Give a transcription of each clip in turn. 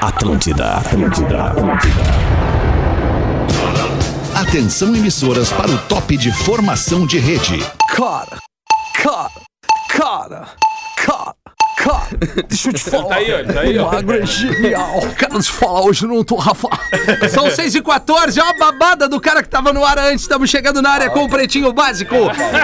Atlântida, Atlântida, Atlântida. Atenção emissoras para o top de formação de rede. Cara, cara, cara, deixa eu te falar. Tá aí, ó, tá aí, ó. O Magro é genial. Cara, deixa eu falar, hoje não tô, Rafa. São 6 e 14 ó a babada do cara que tava no ar antes. Estamos chegando na área com o Pretinho Básico.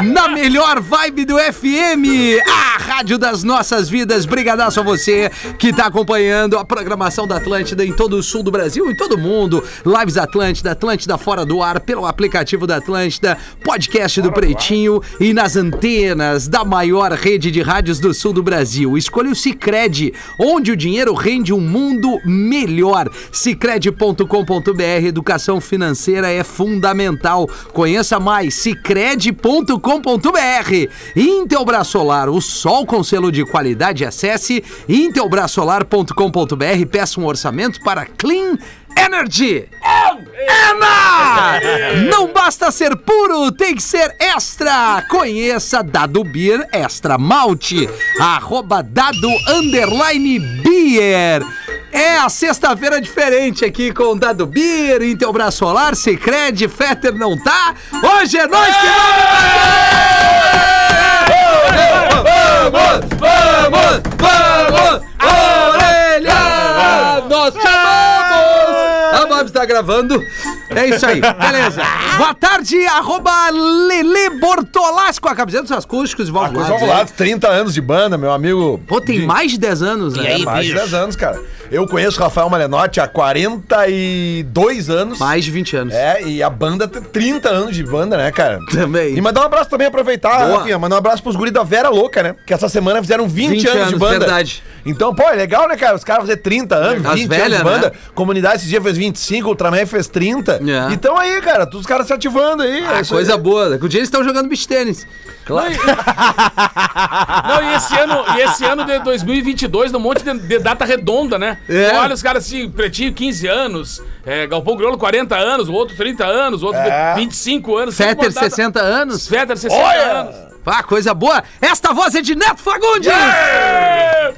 Na melhor vibe do FM. A rádio das nossas vidas. Brigadaço a você que tá acompanhando a programação da Atlântida em todo o sul do Brasil, em todo o mundo. Lives da Atlântida, Atlântida fora do ar, pelo aplicativo da Atlântida, podcast do Pretinho e nas antenas da maior rede de rádios do sul do Brasil. Escolha o Cicred, onde o dinheiro rende um mundo melhor. Cicred.com.br, educação financeira é fundamental. Conheça mais, cicred.com.br. Intelbras Solar, o sol com selo de qualidade. Acesse intelbrasolar.com.br, peça um orçamento para Clean Energy. Ena! Não basta ser puro, tem que ser extra. Conheça Dado Beer Extra Malte. Arroba Dado Underline Beer. É a sexta-feira diferente aqui com Dado Beer, Intelbras Solar, Cicred, Fetter não tá. Hoje é nós que vamos! Vamos! Vamos! Tá gravando. É isso aí, beleza. Boa tarde, arroba Lele Bortolassi com a camiseta dos acústicos e Coisa Valvulados. ao lado, 30 anos de banda, meu amigo. Pô, tem mais de 10 anos, né? É, mais de 10 anos, cara. Eu conheço o Rafael Malenotti há 42 anos. Mais de 20 anos. É, e a banda tem 30 anos de banda, né, cara? Também. E mandar um abraço também, aproveitar. Rafinha, mandar um abraço pros guris da Vera Louca, né? Que essa semana fizeram 20, 20 anos, de anos, banda. verdade. Então, pô, é legal, né, cara? Os caras fazer 30 anos, As 20 velhas, anos de banda. né? Comunidade esse dia fez 25, Ultraman fez 30. É. Então aí, cara, todos os caras se ativando aí. Ah, coisa aí. boa. Com o dia eles estão jogando beach tênis. Claro. Não, e esse ano, e esse ano de 2022, num monte de, de data redonda, né? É. Olha os caras assim, Pretinho 15 anos, é, Galpão Crioulo 40 anos, o outro 30 anos, o outro É. 25 anos. Fetter, uma data- 60 anos. Fetter 60 Olha! anos. Ah, coisa boa. Esta voz é de Neto Fagundes.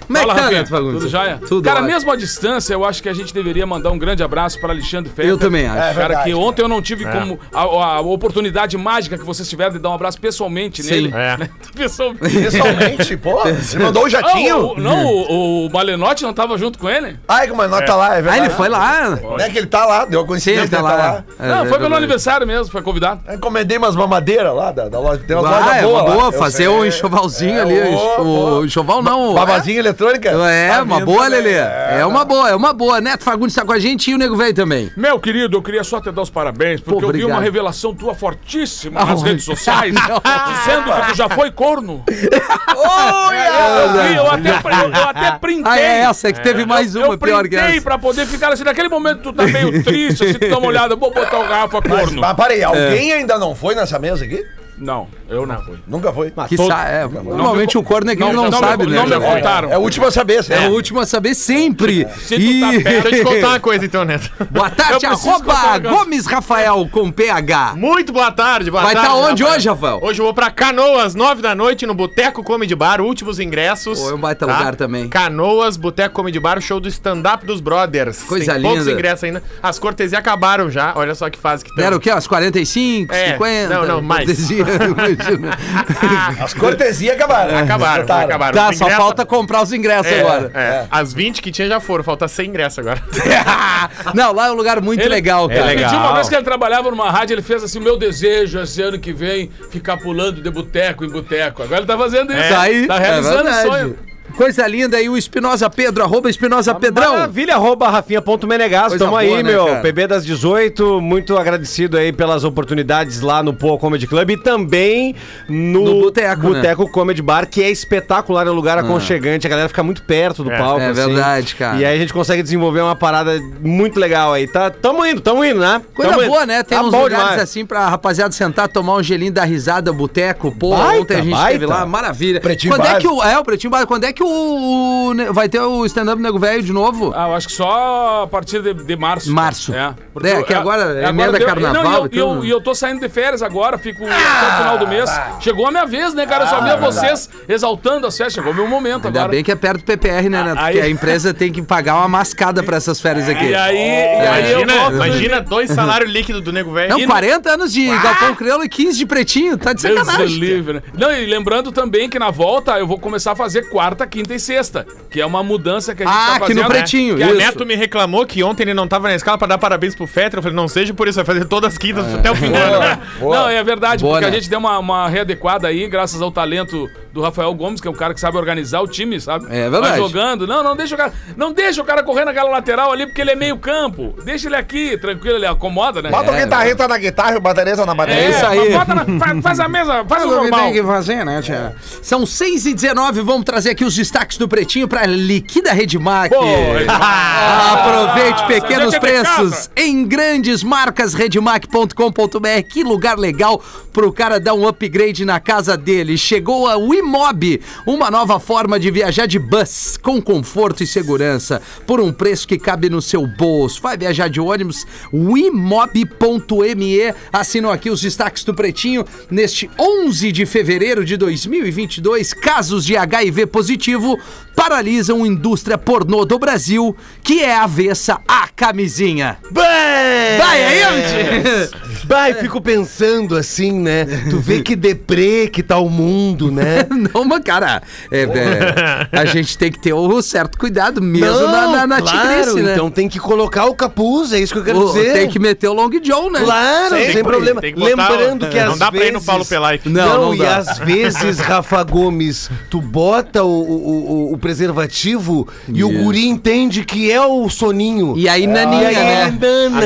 Como é que Fala, tá, Neto Fagundes? Tudo jóia? Tudo Cara, ótimo. mesmo à distância, eu acho que a gente deveria mandar um grande abraço para Alexandre Fetter. Eu também acho. É Cara, verdade. que ontem eu não tive como a, a oportunidade mágica que vocês tiveram de dar um abraço pessoalmente Sim. nele. É. né? Pessoalmente. Pessoalmente, pô. Ele mandou o Ah, jatinho. o- não, o, o Malenotti não tava junto com ele? Ai, que o Manó tá lá, é Ah, verdade. ele foi lá. Não é que ele tá lá, deu a Sim, coincidência, ele tá ele lá. É, não, é foi pelo aniversário mesmo, foi convidado. Eu encomendei umas mamadeiras lá da, da loja. Tem umas Ah, lojas é boas uma lá. Boa Eu fazer sei. um enxovalzinho É, ali. o enxoval não. Babazinha eletrônica? É, Tá uma vindo boa, também. Lelê. É. uma boa, é uma boa. Neto Fagundes tá com a gente e o Nego Velho também. Meu querido, eu queria só te dar os parabéns, porque Pô, eu vi uma revelação tua fortíssima Ah, nas redes sociais, dizendo que tu já foi corno. Olha! Eu, vi, eu até, eu, eu até printei. Ah, é essa que teve mais uma eu pior que printei essa. pra poder ficar assim, naquele momento tu tá meio triste, assim, tu dá uma olhada, vou botar o Rafa Mas, corno. mas parei, É. alguém ainda não foi nessa mesa aqui? Não, eu não fui. Nunca foi. Que todo- sa- é, normalmente o corno é que ele não, não me- sabe, né? não me contaram. É o último a saber, É certo? o último a saber sempre. Se tu tá perto, Deixa eu te contar uma coisa então, Neto. Boa tarde, arroba. Gomes Rafael com PH. Muito boa tarde, boa Vai tarde. tá onde hoje, Rafael? Hoje eu vou pra Canoas, nove da noite, no Boteco Comedy Bar, últimos ingressos. Pô, é um baita lugar também. Canoas, Boteco Comedy Bar, show do stand-up dos brothers. Coisa Tem poucos linda. ingressos ainda. As cortesias acabaram já, olha só que fase que Deram o estamos. quê? Umas 45, É, 50? não, não, mais. Imagina. As cortesias acabaram. Acabaram, acabaram. Tá, Os só ingressos- falta comprar os ingressos É, agora. é. As 20 que tinha já foram, falta 100 ingressos agora. Não, lá é um lugar muito Ele- legal, cara. legal. Tinha uma vez que ele trabalhava numa rádio, ele fez assim, meu desejo esse ano que vem, ficar pulando de boteco em boteco. Agora ele tá fazendo isso. Tá aí. Tá realizando é o verdade. sonho. Coisa linda aí, o Espinosa Pedro, arroba Espinosa Pedrão. Maravilha, arroba Rafinha.menegas. Tamo aí, boa, né, meu. cara? PB das 18. Muito agradecido aí pelas oportunidades lá no Poa Comedy Club e também no, No Boteco, né? Boteco Comedy Bar, que é espetacular, é um lugar aconchegante. A galera fica muito perto do palco. É assim. verdade, cara. E aí a gente consegue desenvolver uma parada muito legal aí. Tá, tamo indo, tamo indo, né? Coisa Tamo indo. boa, né? Tem Tá uns lugares demais. assim pra rapaziada sentar, tomar um gelinho da risada, boteco. Pô, Baita, ontem a gente baita. esteve lá, maravilha. Pretinho quando é que o. É, o Pretinho Básico. Quando é que o, vai ter o stand-up Nego Velho de novo? Ah, eu acho que só a partir de, de março. Março. É, É, que agora é emenda deu- carnaval Não, e eu, eu, e eu tô saindo de férias agora, fico até o final do mês. Chegou a minha vez, né, cara? Eu só via vocês exaltando as festas. Chegou o meu momento Ainda agora. bem que é perto do PPR, né, Neto? Aí- Porque a empresa tem que pagar uma mascada pra essas férias aqui. E aí, aí eu Imagina, imagina dois salários líquidos do nego velho. Não, 40 anos de Galpão Crioulo e 15 de pretinho. Tá de Deus sacanagem. livre, né? Não, e lembrando também que na volta eu vou começar a fazer quarta, quinta e sexta, que é uma mudança que a gente Ah, tá aqui no fazendo. Pretinho. Que a isso. Neto me reclamou que ontem ele não tava na escala pra dar parabéns pro Fetter. Eu falei, não seja por isso, vai fazer todas as quintas até o fim do ano. né? Não, é verdade, Boa, porque né? a gente deu uma, uma readequada aí, graças ao talento do Rafael Gomes, que é um cara que sabe organizar o time, sabe? É verdade. Vai jogando. Não, não deixa o cara. Não deixa o cara correr naquela lateral ali, porque ele é meio campo. Deixa ele aqui, tranquilo, ele acomoda, né? Bota o É, guitarrista na guitarra e o baterista na bateria. É isso aí. Bota na- faz, faz a mesa, faz o normal. tem que fazer, né, tia? São 6 e 19 vamos trazer aqui os destaques do Pretinho pra Liquida Redmac. Redmac. Aproveite pequenos é preços em grandes marcas redmac.com.br. Que lugar legal pro cara dar um upgrade na casa dele. Chegou a Wimob, uma nova forma de viajar de bus com conforto e segurança por um preço que cabe no seu bolso. Vai viajar de ônibus? Wimob.me. Assinam aqui os destaques do Pretinho neste 11 de fevereiro de 2022. Casos de HIV positivo paralisam indústria pornô do Brasil, que é avessa à camisinha. Vai, Vai aí! Vai, fico pensando assim, né? Tu vê que deprê que tá o mundo, né? Não, mas cara, é, é, a gente tem que ter o certo cuidado mesmo na, na, na claro, tigrice, né? então tem que colocar o capuz, é isso que eu quero O- dizer. tem que meter o Long John, né? Claro, sem problema. tem que Lembrando o- que às Não dá pra ir no vezes- Paulo Pelaipe. Não, Não, não e dá. às vezes, Rafa Gomes, tu bota o, o, o- preservativo e o guri entende que é o soninho. E aí, E naninha, aí né? nana,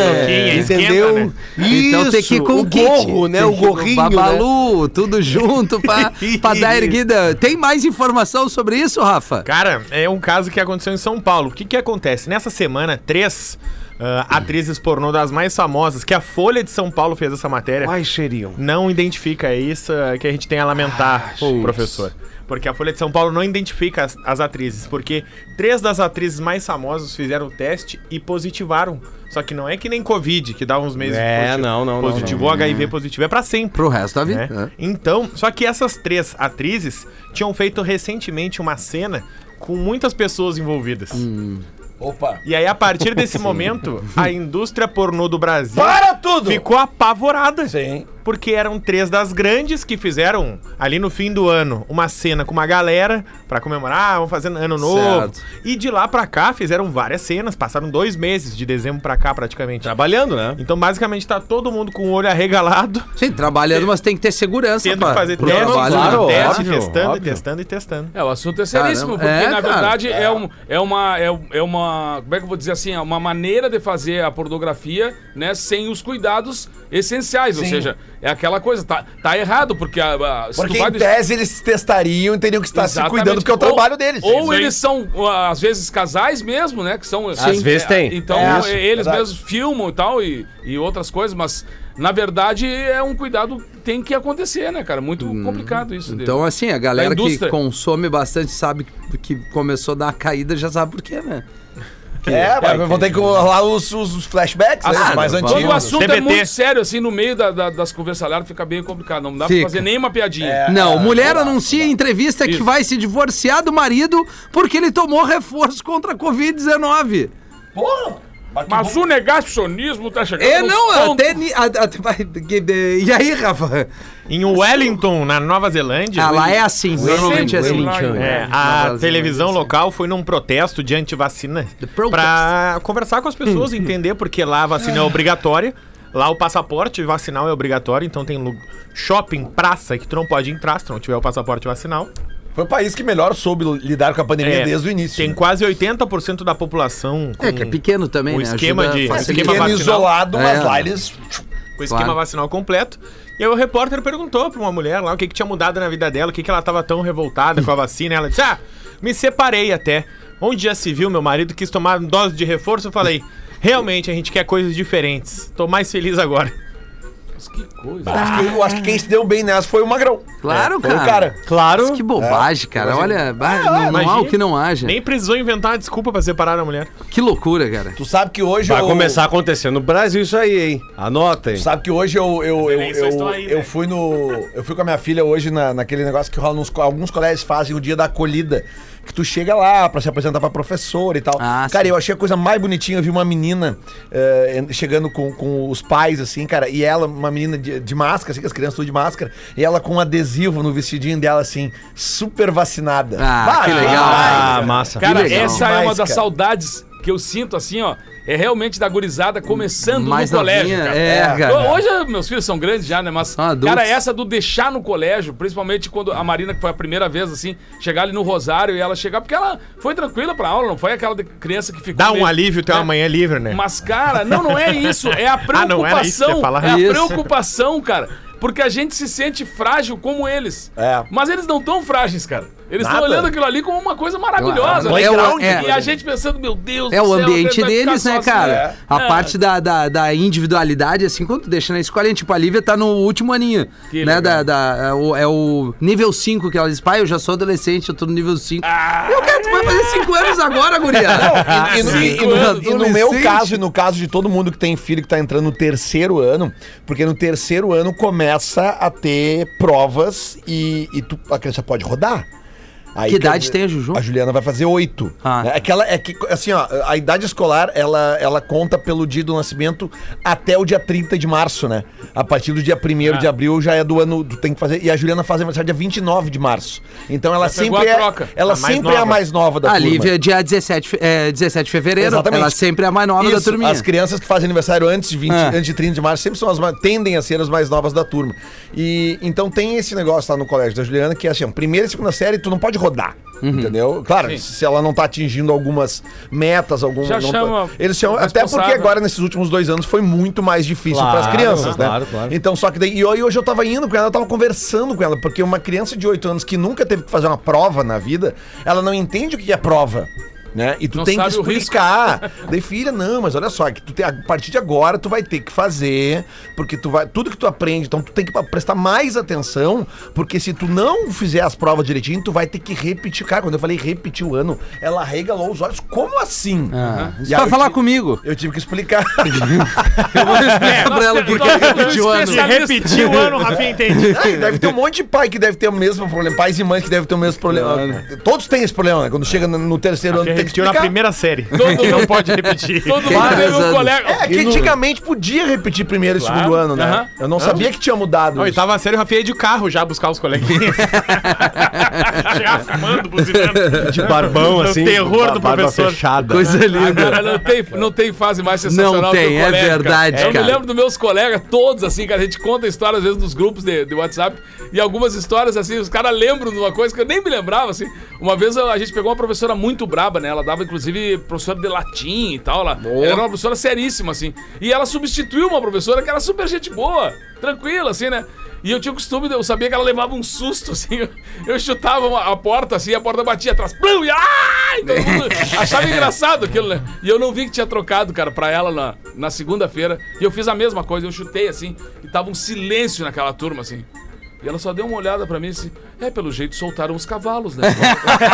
entendeu? né? Então tem que ir com o o kit. gorro, né? Tem O gorrinho, né? Babalu, tudo junto pra, pra dar erguida. Tem mais informação sobre isso, Rafa? Cara, é um caso que aconteceu em São Paulo. O que que acontece? Nessa semana, três ah, atrizes pornô das mais famosas, que a Folha de São Paulo fez essa matéria, Ai, cheirinho. não identifica é isso que a gente tem a lamentar, Ah, professor. Porque a Folha de São Paulo não identifica as, as atrizes, porque três das atrizes mais famosas fizeram o teste e positivaram. Só que não é que nem Covid, que dá uns meses É, positivo. não, não, não, Positivo, o HIV positivo é pra sempre. Pro resto da vida. né? né? Então, só que essas três atrizes tinham feito recentemente uma cena com muitas pessoas envolvidas. Opa. E aí, a partir desse momento, a indústria pornô do Brasil Para tudo! ficou apavorada. Sim. Porque eram três das grandes que fizeram, ali no fim do ano, uma cena com uma galera pra comemorar, ah, vamos fazer ano novo. Certo. E de lá pra cá fizeram várias cenas, passaram dois meses, de dezembro pra cá praticamente. Trabalhando, né? Então, basicamente, tá todo mundo com o olho arregalado, Sim, trabalhando, mas tem que ter segurança tendo pra, que fazer teste, trabalho, claro, teste, óbvio, testando, óbvio. e testando e testando. É, o assunto é seríssimo, Caramba. porque É, na cara. verdade é, um, é, uma, é, é uma. Como é que eu vou dizer assim? É uma maneira de fazer a pornografia, né, sem os cuidados essenciais. Ou Sim. seja, é aquela coisa, tá, tá errado, porque a, a, se Porque tu vai em tese eles testariam e teriam que estar se Exatamente. cuidando, porque é o Ou- trabalho deles. Ou Isso eles são, uh, às vezes, casais mesmo, né? Que são. Às vezes tem. Então, É, eh, eles verdade. mesmos filmam e tal, e, e outras coisas, mas na verdade é um cuidado que tem que acontecer, né, cara? Muito complicado isso. Então, assim, a galera Da que consome bastante sabe que, que começou a dar uma caída, já sabe por quê, né? É, mas vão ter que rolar os, os- flashbacks, né? Ah, os mais antigos. Quando o assunto é muito sério, assim, no meio da- da- das conversalhadas, fica bem complicado. Não dá Fica. pra fazer nenhuma piadinha. Não, mulher anuncia em entrevista que Isso. vai se divorciar do marido porque ele tomou reforço contra a Covid-19. Porra! Mas o negacionismo tá chegando. É, não, até. E aí, Rafa? Em Wellington, na Nova Zelândia. Ah, lá é assim, normalmente é assim. É, a televisão assim. local foi num protesto de antivacina pra conversar com as pessoas, entender porque lá a vacina é obrigatória. Lá o passaporte vacinal é obrigatório, então tem shopping, praça que tu não pode entrar se tu não tiver o passaporte vacinal. Foi o país que melhor soube lidar com a pandemia É, desde o início. Tem né? quase 80% da população com É, que é pequeno também, o né? esquema Ajuda de- facilitar. esquema Pequeno vacinal. isolado, mas É. lá eles. o esquema Claro. vacinal completo. E aí o repórter perguntou pra uma mulher lá o que, que tinha mudado na vida dela, o que, que ela tava tão revoltada com a vacina. Ela disse: Ah, me separei até. Onde já se viu, meu marido quis tomar dose de reforço, eu falei, realmente a gente quer coisas diferentes. Tô mais feliz agora. Mas que coisa. Acho que, eu acho que quem se deu bem nessa foi o Magrão. Claro, Foi cara. o cara. Claro. Mas que bobagem, cara. Olha, bah, não, não há imagina. o que não haja. Nem precisou inventar uma desculpa pra separar a mulher. Que loucura, cara. Tu sabe que hoje Vai eu- começar a acontecer no Brasil isso aí, hein? Anota aí. Tu sabe que hoje eu, eu, eu, estão eu, aí, eu né? fui no. Eu fui com a minha filha hoje na, naquele negócio que rola nos. co- Alguns colégios fazem o dia da acolhida. Que tu chega lá pra se apresentar pra professora e tal. Ah, cara, sim. eu achei a coisa mais bonitinha. Eu vi uma menina en- chegando com, com os pais, assim, cara, e ela, uma menina de, de máscara, assim, que as crianças tudo de máscara, e ela com um adesivo no vestidinho dela, assim, super vacinada. Ah, que legal. Ah, massa. Cara, legal. essa é uma das saudades que eu sinto, assim, ó. É realmente da gurizada começando Mais no colégio, cara. é, cara. Hoje meus filhos são grandes já, né? Mas, adultos. cara, essa do deixar no colégio, principalmente quando a Marina, que foi a primeira vez, assim, chegar ali no Rosário e ela chegar, porque ela foi tranquila pra aula, não foi aquela de- criança que ficou. Dá um meio- alívio ter né? uma manhã livre, né? Mas, cara, não, não é isso. É a Ah, não era isso que preocupação. falar? é a Isso. preocupação, cara. Porque a gente se sente frágil como eles. É. Mas eles não tão frágeis, cara. Eles estão olhando aquilo ali como uma coisa maravilhosa. É o- é- e a gente pensando, meu Deus É do o céu, ambiente vai ficar deles, né, cara? É. A É. parte da, da, da individualidade, assim, quando tu deixa na escola, tipo, a Lívia tá no último aninho, Que né? Da, da, é, o, é o nível 5 que ela diz, pai, eu já sou adolescente, eu tô no nível 5. Ah, Eu quero, tu vai fazer 5 anos agora, guria. E, e no- e- no, e no meu caso, e no caso de todo mundo que tem filho que tá entrando no terceiro ano, porque no terceiro ano começa a ter provas e, e tu- a criança pode rodar. Aí, Que idade tem a Juju? A Juliana vai fazer oito. Ah. É que ela é que, assim, ó, a idade escolar, ela, ela conta pelo dia do nascimento até o dia 30 de março, né? A partir do dia 1 Ah. de abril já é do ano, tu tem que fazer. E a Juliana faz aniversário dia 29 de março. Então ela sempre a é. troca. Ela A sempre é a mais nova da A turma. Lívia, dia 17, fe- é, 17 de fevereiro, Exatamente. ela sempre é a mais nova da Isso, turminha. As crianças que fazem aniversário antes de 20, Ah. antes de 30 de março sempre são as tendem a ser as mais novas da turma. E então tem esse negócio lá no colégio da Juliana que é assim, ó, primeira e segunda série tu não pode rodar. Uhum. Entendeu? Claro, Sim. se ela não tá atingindo algumas metas, algum Já tá- chama eles chamam até porque agora nesses últimos dois anos foi muito mais difícil Claro, para as crianças, né? claro, claro. Então só que daí e hoje hoje eu tava indo com ela, eu tava conversando com ela, porque uma criança de 8 anos que nunca teve que fazer uma prova na vida, ela não entende o que é prova. Né? E tu Não tem que explicar. Daí, filha, não, mas olha só, que tu tem, a partir de agora tu vai ter que fazer, porque tu vai. Tudo que tu aprende, então tu tem que prestar mais atenção, porque se tu não fizer as provas direitinho, tu vai ter que repetir. Cara, quando eu falei repetir o ano, ela regalou os olhos. Como assim? Ah, Isso eu falar comigo. Eu tive que explicar. Eu vou explicar pra ela nós por que temos- repetiu o ano. Se repetir o ano, o Rafinha entende. Aí deve ter um monte de pai que deve ter o mesmo problema, pais e mães que devem ter o mesmo problema. Todos têm esse problema, né? Quando chega no, terceiro ano, tem que repetiu na primeira série. Todo não mundo- pode repetir. Todo mundo teve um colega. É que antigamente podia repetir primeiro e Claro. segundo ano, né? Eu não sabia que tinha mudado. Não, isso. oitava série, o Rafinha ia de carro já buscar os coleguinhas. já fumando, buzinando. De barbão, O assim. terror do barba professor. fechada. Coisa linda. Cara, não tem, não tem fase mais sensacional Não que tem, o é colégio, cara. verdade, Eu cara. me lembro dos meus colegas, todos assim, cara, a gente conta histórias às vezes nos grupos de, de WhatsApp e algumas histórias assim, os caras lembram de uma coisa que eu nem me lembrava, assim. Uma vez a gente pegou uma professora muito braba, né? Ela dava, inclusive, professora de latim e tal. Ela, ela era uma professora seríssima, assim. E ela substituiu uma professora que era super gente boa, tranquila, assim, né? E eu tinha o costume, eu sabia que ela levava um susto, assim. Eu, chutava uma- a porta, assim, a porta batia atrás. Plum, e ai! Todo mundo achava engraçado aquilo, né? E eu não vi que tinha trocado, cara, pra ela na, na segunda-feira. E eu fiz a mesma coisa, eu chutei, assim, e tava um silêncio naquela turma, assim. E ela só deu uma olhada pra mim e disse: É, pelo jeito soltaram os cavalos, né?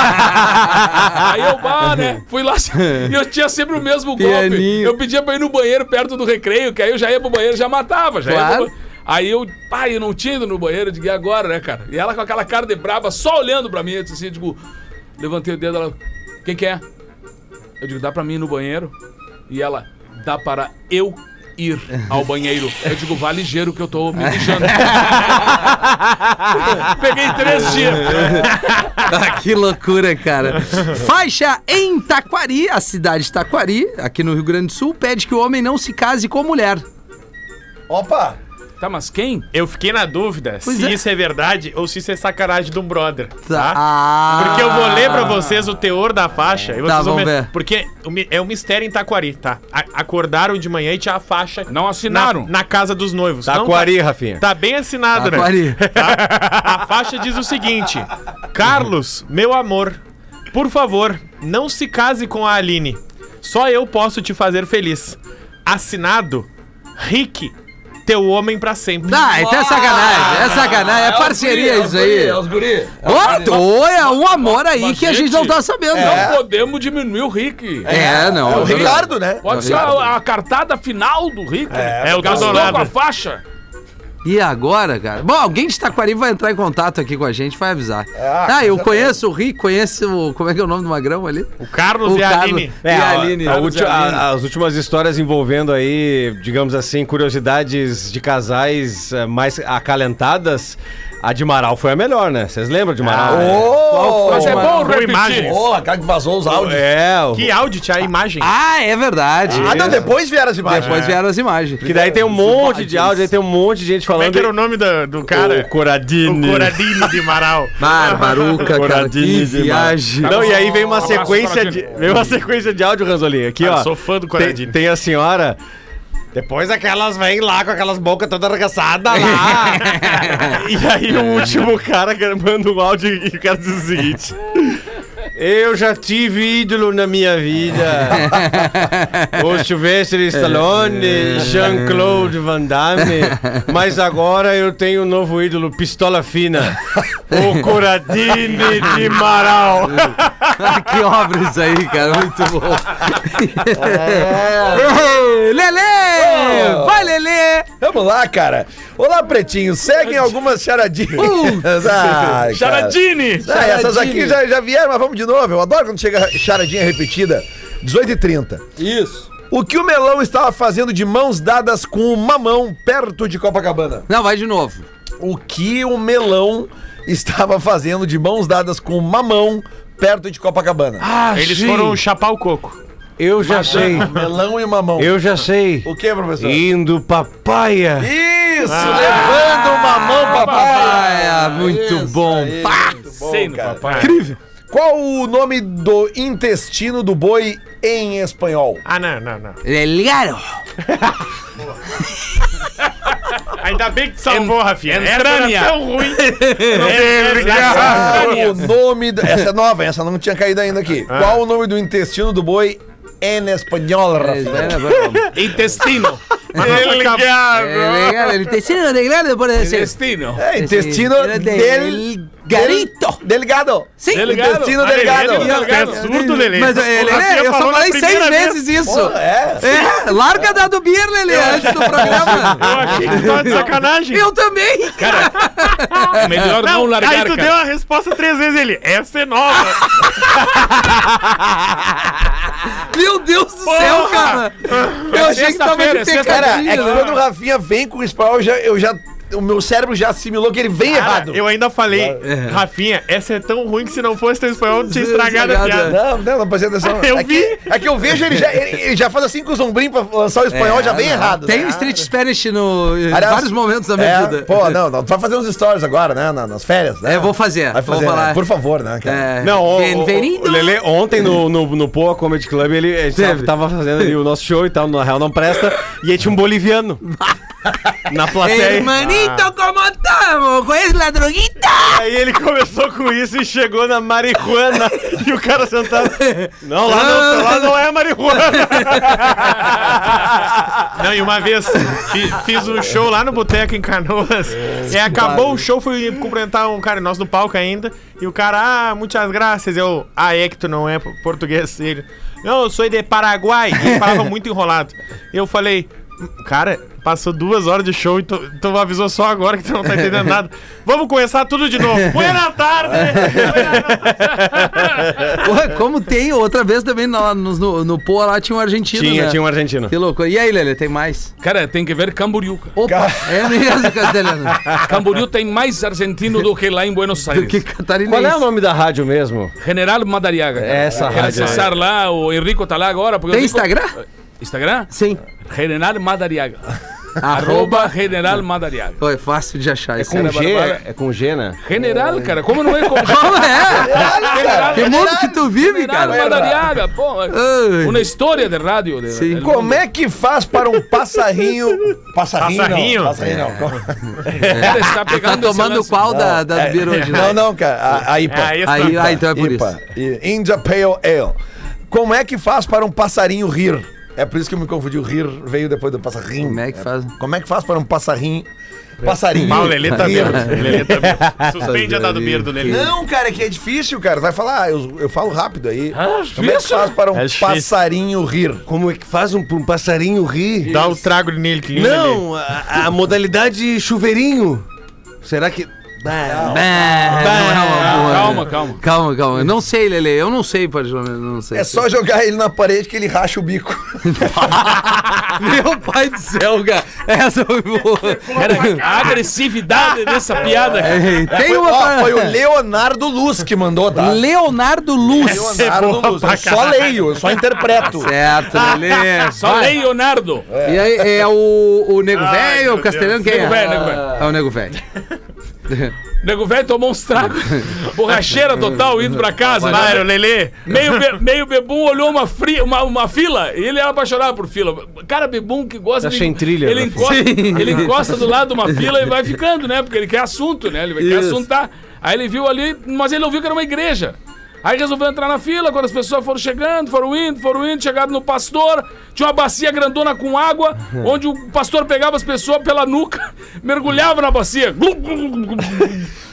Aí eu, bah, né? Fui lá e eu tinha sempre o mesmo golpe. Eu pedia pra ir no banheiro perto do recreio, que aí eu já ia pro banheiro já matava. Já ia Claro. pro... Aí eu, pai, eu não tinha ido no banheiro, eu digo, e agora, né, cara? E ela com aquela cara de braba, só olhando pra mim, eu disse assim, eu digo, levantei o dedo, ela, quem que é? Eu digo, dá pra mim ir no banheiro? E ela, dá para eu ir ao banheiro. Eu digo, vá ligeiro que eu tô me mijando. Peguei três dias. Ah, que loucura, cara. Faixa em Taquari, a cidade de Taquari, aqui no Rio Grande do Sul, pede que o homem não se case com mulher. Opa! Tá, mas quem? Eu fiquei na dúvida Pois se é. isso é verdade ou se isso é sacanagem de um brother. Tá. Tá? Ah. Porque eu vou ler pra vocês o teor da faixa. e vocês Tá, vão ver. Porque é um mistério em Taquari, tá? Acordaram de manhã e tinha a faixa. Não assinaram. Na, na casa dos noivos. Não, Taquari, Rafinha. Tá, tá bem assinado, né? Taquari. A faixa diz o seguinte: Carlos, meu amor, por favor, não se case com a Aline. Só eu posso te fazer feliz. Assinado Rick teu homem pra sempre. Ah, então é sacanagem, é sacanagem, é parceria isso aí. É os guri. Ô, é um amor aí que a gente não tá sabendo. Não podemos diminuir o Rick. É, não. É o Ricardo, né? Pode ser a, cartada final do Rick. É, o Gastou com a faixa. E agora, cara? Bom, alguém de Taquari vai entrar em contato aqui com a gente, vai avisar. Ah, Ah, eu conheço o Rick, conheço o. Como é que é o nome do Magrão ali? O Carlos O e a Carlos. Aline. E a Aline. a ulti- a- as últimas histórias envolvendo aí, digamos assim, curiosidades de casais eh, mais acalentadas, a de Marau foi a melhor, né? Vocês lembram de Marau? Ô, Mas é bom Boa repetir. imagem. Ô, a cara que vazou os áudios. É, o- Que áudio, tinha a imagem. Ah, é verdade. Ah, não, depois vieram as imagens. Depois vieram as imagens. que daí tem um monte de áudio, aí tem um monte de gente Como é falando. que era o nome do, do cara? O Coradini. O Coradini de Marau. Barbaruca, cara. Que Coradini de viagem. Não, e aí vem uma sequência de, vem uma sequência de áudio, Ranzolin. Aqui, Cara, ó. sou fã do tem, Coradini. tem a senhora. Depois aquelas vêm lá com aquelas bocas todas arregaçadas lá. e aí o último cara manda um áudio e o cara diz o seguinte. Eu já tive ídolo na minha vida. o Sylvester Stallone, Jean-Claude Van Damme. Mas agora eu tenho um novo ídolo, Pistola Fina. O Coradini de Marau. que obra isso aí, cara. Muito bom. Lelê! Vai, Lelê! Vamos lá, cara. Olá, pretinho. Seguem algumas charadinhas. Ah, cara. Charadini! Ah, essas aqui já, já vieram, mas vamos de novo. Eu adoro quando chega charadinha repetida. 18h30. Isso. O que o melão estava fazendo de mãos dadas com o mamão perto de Copacabana? Não, vai de novo. O que o melão estava fazendo de mãos dadas com o mamão perto de Copacabana? Ah, Eles foram chapar o coco. Eu já sei. melão e mamão. Eu já sei. O que, professor? Indo papaya. Isso, levando o mamão, papai. Ah, muito Isso bom. aí, Pá! muito bom, Sei no cara. papai. Incrível. Qual o nome do intestino do boi em espanhol? Ah, não, não, não. Delgado. Ainda bem que salvou, Rafinha. Essa era tão ruim. Qual o nome do... Essa é nova, essa não tinha caído ainda aqui. Qual o nome do intestino do boi em espanhol, Rafinha? Intestino. Delgado. El intestino delgado puede ser. Intestino. É, intestino del... Delgadito. Delgado. Sim. Delgado. Intestino ele é absurdo, Lelê. Mas, O Lelê, Rafinha eu só falei seis vezes isso. Pô, é. É, larga da do Beer, Lelê, antes do programa. Eu achei que tava de sacanagem. Eu também. Melhor não, Não, largar, aí tu deu cara. a resposta três vezes ele. Essa é nova. Meu Deus do céu, cara. Eu achei que tava de é Cara, pecadinho. é que né? quando o Rafinha vem com o espanhol, eu já, eu já, o meu cérebro já assimilou que ele vem Cara, errado. eu ainda falei, Rafinha, essa é tão ruim que se não fosse teu espanhol, eu tinha estragado a piada. Não, não, não prestei atenção. Eu é, vi. Que, é que eu vejo ele já, ele, ele já faz assim com os ombrinhos pra lançar o espanhol, já vem errado. Tem o Street Spanish no, em Aliás, vários momentos da minha é, vida. Pô, não, não, tu vai fazer uns stories agora, né, na- nas férias, né? É, vou fazer, Vai vou fazer, falar. né? Por favor, né, cara? É, Não, o, o, o Lelê, ontem no, no, no Poa Comedy Club, ele, ele tava, tava fazendo ali o nosso show e tal, na real não presta, e aí tinha um boliviano na plateia. Hermanito, como estamos? Conhece la droguita? Aí ele começou com isso e chegou na marihuana e o cara sentado. Não, lá não, lá não é marihuana. Não, e uma vez fi- fiz um show lá no Boteco em Canoas. E acabou o show, fui cumprimentar um cara nosso no palco ainda. E o cara, ah, muitas graças. Eu, ah, é que tu não é português. Ele, não, eu sou de Paraguai. E ele falava muito enrolado. Eu falei, cara, passou duas horas de show e tu, tu avisou só agora que tu não tá entendendo nada. Vamos começar tudo de novo. Boa tarde! Porra, como tem, outra vez também no, no, no, no Poa lá tinha um argentino, Tinha, né? tinha um argentino. Que louco. E aí, Lelê, tem mais? Cara, tem que ver Camboriú. cara. Opa, é mesmo, castelhano. Camboriú tem mais argentino do que lá em Buenos Do Aires. que catarinense. Qual é o nome da rádio mesmo? General Madariaga. cara. Essa Quero rádio acessar lá, o Henrico tá lá agora. Tem Henrico- Instagram? Instagram? Sim. General Madariaga. Arroba General Madariaga. Pô, é fácil de achar isso. Com Cara, G? É com G, né? General, cara, como não é com Como é? General, Que mundo que tu vive, General cara? Madariaga, pô. Ai. Uma história de rádio. De, Sim. Como é que faz para um passarinho... Passarinho? Passarinho? Não, passarinho não. Cara, está Tá pegando esse tomando qual da, da É, do beer hoje, Não, não, cara. A, IPA. É, aí Aí, ah, então é por IPA. isso. India Pale Ale. Como é que faz para um passarinho rir? É por isso que eu me confundi. O rir veio depois do passarinho. Como é que faz? Como é que faz para um passarinho... Passarinho. Mal, o Lelê tá rir? vendo. O Lelê tá vendo. Suspende a dado birdo Lelê. Não, cara, é que é difícil, cara. Vai falar, ah, eu, eu falo rápido aí. Como é que faz para um É passarinho rir? Como é que faz um, um passarinho rir? Dá o trago nele, que lindo. Não, a, a modalidade chuveirinho. Será que. Ah, É, não é uma boa. Calma, calma. Calma, calma. Eu não sei, Lele. Eu não sei, particularmente. Não sei. É só jogar ele na parede que ele racha o bico. Meu pai do céu, cara. Essa foi boa. Cara, a agressividade dessa piada, cara. É, Tem uma Ó, foi o Leonardo Luz que mandou, tá? Leonardo Luz. Leonardo Luz. Eu só leio, eu só interpreto. Certo, Lele. Só Leonardo. E aí, é o, o Nego Velho, o Castelhano, quem Nego é? Velho, Nego Velho. É o Nego Velho. Nego velho tomou uns tragos. Borracheira total, indo pra casa. Né? o Lelê. Meio, be- meio bebum olhou uma, fri, uma, uma fila e ele era apaixonado por fila. Cara, bebum que gosta Tá sem trilha, Ele né? encosta, ele encosta do lado de uma fila e vai ficando, né? Porque ele quer assunto, né? Ele quer Isso. assuntar. Aí ele viu ali, mas ele não viu que era uma igreja. Aí resolveu entrar na fila, quando as pessoas foram chegando, foram indo, foram indo, chegaram no pastor, tinha uma bacia grandona com água, onde o pastor pegava as pessoas pela nuca, mergulhava na bacia.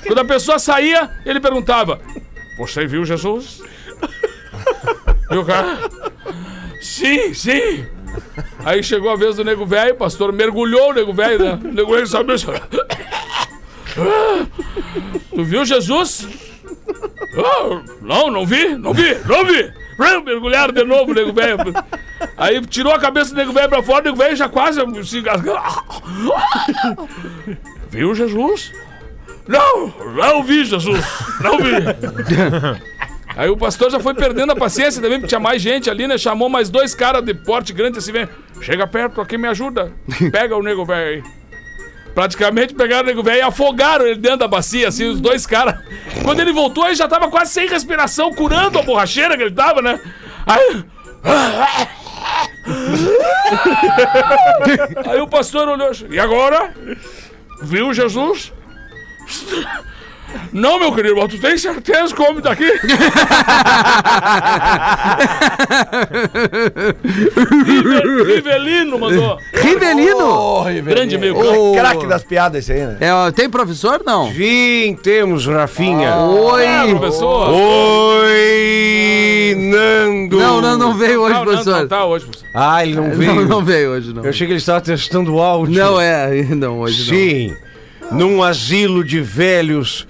Quando a pessoa saía, ele perguntava: Você viu Jesus? E o cara? Sim, sim. Aí chegou a vez do nego velho, o pastor mergulhou o nego velho, né? O nego velho sabia. Tu viu Jesus? Ah, não, não vi, não vi, não vi. Mergulharam de novo nego velho. Aí tirou a cabeça do nego velho pra fora, o nego velho já quase se engasgou. Viu Jesus? Não, não vi Jesus, não vi. Aí o pastor já foi perdendo a paciência também, porque tinha mais gente ali, né? Chamou mais dois caras de porte grande assim, vem. Chega perto aqui, me ajuda. Pega o nego velho aí. Praticamente pegaram o nego velho e afogaram ele dentro da bacia, assim, os dois caras. Quando ele voltou, ele já tava quase sem respiração, curando a borracheira que ele tava, né? Aí. Aí o pastor olhou. E agora? Viu Jesus? Não, meu querido, mas tu tem certeza que o homem tá aqui? Rive- Rivelino mandou. Rivelino. Ô, Rivelino. Grande meio Ô. Craque das piadas esse aí, né? É, tem professor? Não. Sim, temos, Rafinha. Oi. É, professor. Oi, Nando. Não, não, não veio hoje, Não, não, professor. não tá hoje, professor. Ah, ele não veio. Não, não veio hoje, não. Eu achei que ele estava testando o áudio. Não é, não, hoje Sim, num asilo de velhos,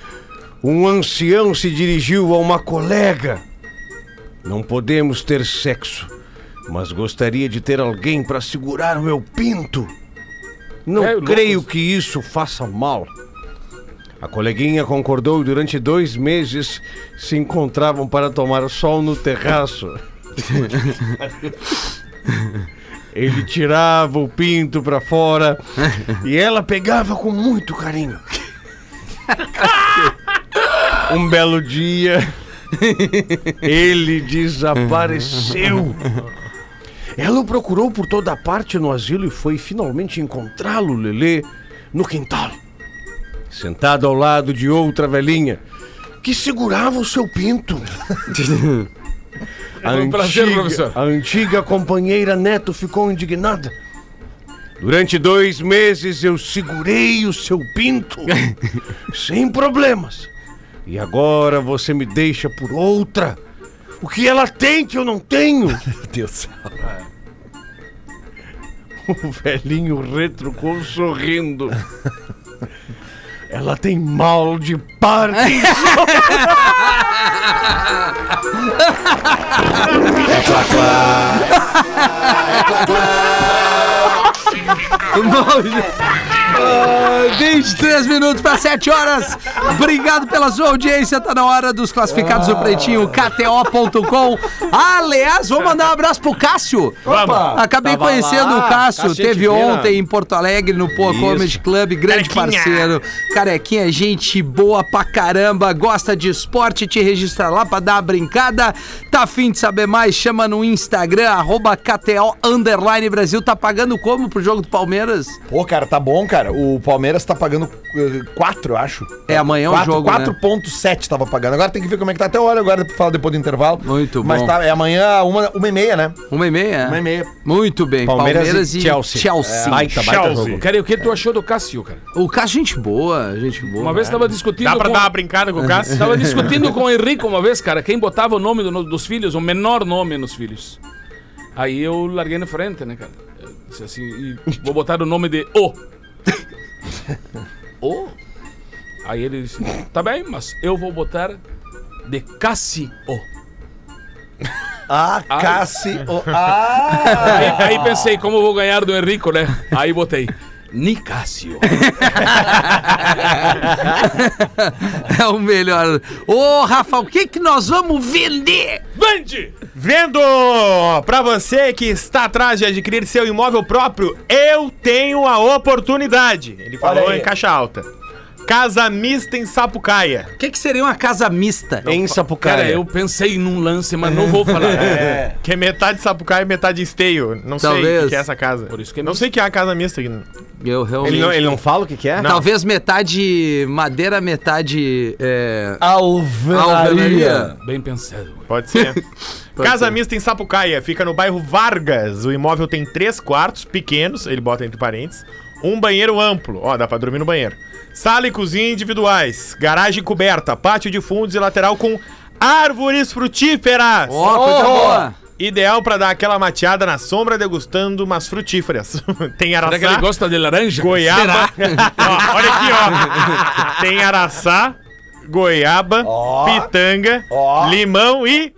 um ancião se dirigiu a uma colega. Não podemos ter sexo, mas gostaria de ter alguém para segurar o meu pinto. Não É, creio que isso faça mal. A coleguinha concordou e durante dois meses se encontravam para tomar sol no terraço. Ele tirava o pinto pra fora e ela pegava com muito carinho. Um belo dia, ele desapareceu. Ela o procurou por toda parte no asilo e foi finalmente encontrá-lo, Lelê, no quintal. Sentado ao lado de outra velhinha que segurava o seu pinto. A Foi um prazer, professor. a antiga companheira Neto ficou indignada. Durante dois meses eu segurei o seu pinto sem problemas. E agora você me deixa por outra. O que ela tem que eu não tenho? Meu Deus. O velhinho retrucou sorrindo. Ela tem mal de Parkinson. Ah, 23 minutos para 7 horas. Obrigado pela sua audiência. Tá na hora dos classificados do Pretinho, KTO.com. Aliás, vou mandar um abraço pro Cássio. Opa! Acabei Tava conhecendo lá, o Cássio. Cássio Teve gente fina. ontem em Porto Alegre, no Poa Comedy Club. Grande Carequinha. parceiro. Carequinha, gente boa pra caramba. Gosta de esporte, te registra lá pra dar uma brincada. Tá afim de saber mais? Chama no Instagram, arroba KTO Underline Brasil. Tá pagando como pro jogo do Palmeiras? Pô, cara, tá bom, cara. O, Palmeiras tá pagando 4, eu acho. É, amanhã é o Quatro- jogo, né? 4.7 tava pagando. Agora tem que ver como é que tá. Até olha agora pra falar depois do intervalo. Muito Mas bom. tá, é amanhã, uma, uma e meia, né? Uma e meia? Uma e meia. Muito bem. Palmeiras, Palmeiras e Chelsea. Chelsea. Baita, baita Chelsea. jogo. Cara, e o que tu achou do Cássio, cara? O Cássio, gente boa, gente boa. Uma vez tava discutindo Dá pra com... dar uma brincada com o Cássio? Tava discutindo com o Henrique uma vez, cara, quem botava o nome do- dos filhos, o menor nome nos filhos. Aí eu larguei na frente, né, cara? Eu disse assim, e vou botar o nome de O. o? Aí ele disse, tá bem, mas eu vou botar de Cássio. Ah. Cassi. ah! Aí, aí pensei, como eu vou ganhar do Henrico, né? Aí botei, Nicásio. É o melhor. Ô, Rafa, o que que nós vamos vender? Vende! Vendo pra você que está atrás de adquirir seu imóvel próprio, eu tenho a oportunidade. Ele falou em caixa alta. Casa mista em Sapucaia. O que que seria uma casa mista? Em Sapucaia. Cara, eu pensei num lance, mas não vou falar. Que é metade Sapucaia e metade esteio. Não sei Talvez. o que que é essa casa. Por isso que é não mista. sei o que é a casa mista. aqui. Eu realmente... Ele não, ele não fala o que, que é? Talvez metade madeira, metade... É... Alvenaria. Bem pensado. Pode ser. Pode Casa ser. mista em Sapucaia. Fica no bairro Vargas. O imóvel tem três quartos pequenos, ele bota entre parênteses. Um banheiro amplo. Ó, dá pra dormir no banheiro. Sala e cozinha individuais. Garagem coberta. Pátio de fundos e lateral com árvores frutíferas. Ó, coisa boa. Ideal pra dar aquela mateada na sombra degustando umas frutíferas. tem Será que ele araçá, gosta de laranja? goiaba. Ó, olha aqui, ó. Tem araçá, goiaba, Ó. pitanga, Ó. limão e